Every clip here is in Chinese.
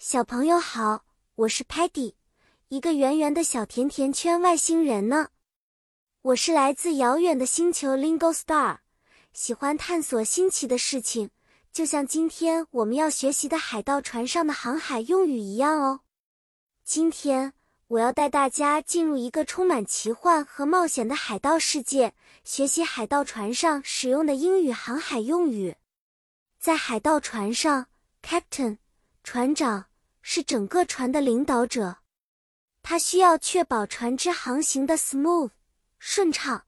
小朋友好，我是 Patty，一个圆圆的小甜甜圈外星人呢。我是来自遥远的星球 Lingo Star，喜欢探索新奇的事情，就像今天我们要学习的海盗船上的航海用语一样哦。今天我要带大家进入一个充满奇幻和冒险的海盗世界，学习海盗船上使用的英语航海用语。在海盗船上，Captain，船长。是整个船的领导者，他需要确保船只航行的 smooth 顺畅。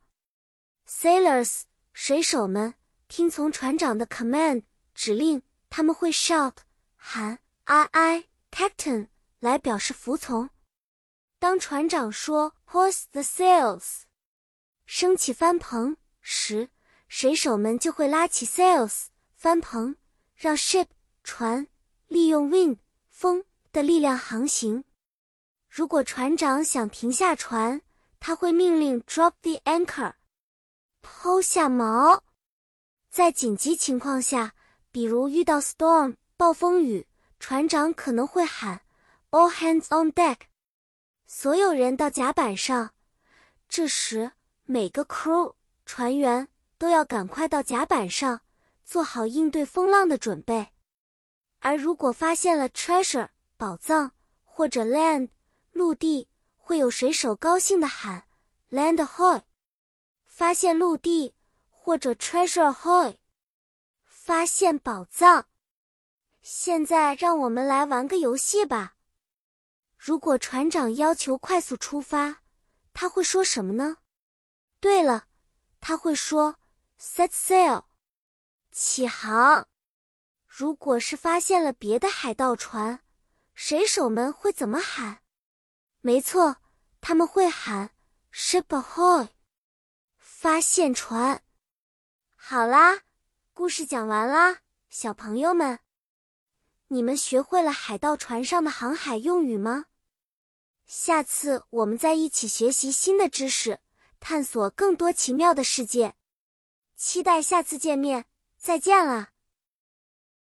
Sailors 水手们听从船长的 command 指令，他们会 shout 喊 I I Captain 来表示服从。当船长说 hoist the sails 升起帆篷时，水手们就会拉起 sails 帆篷，让 ship 船利用 wind 风。的力量航行。如果船长想停下船，他会命令 drop the anchor，抛下锚。在紧急情况下，比如遇到 storm 暴风雨，船长可能会喊 all hands on deck，所有人到甲板上。这时，每个 crew 船员都要赶快到甲板上，做好应对风浪的准备。而如果发现了 treasure，宝藏或者 land 陆地，会有水手高兴的喊 land HOY 发现陆地或者 treasure HOY 发现宝藏。现在让我们来玩个游戏吧。如果船长要求快速出发，他会说什么呢？对了，他会说 set sail，起航。如果是发现了别的海盗船。水手们会怎么喊？没错，他们会喊 “ship ahoy”，发现船。好啦，故事讲完啦，小朋友们，你们学会了海盗船上的航海用语吗？下次我们再一起学习新的知识，探索更多奇妙的世界。期待下次见面，再见了。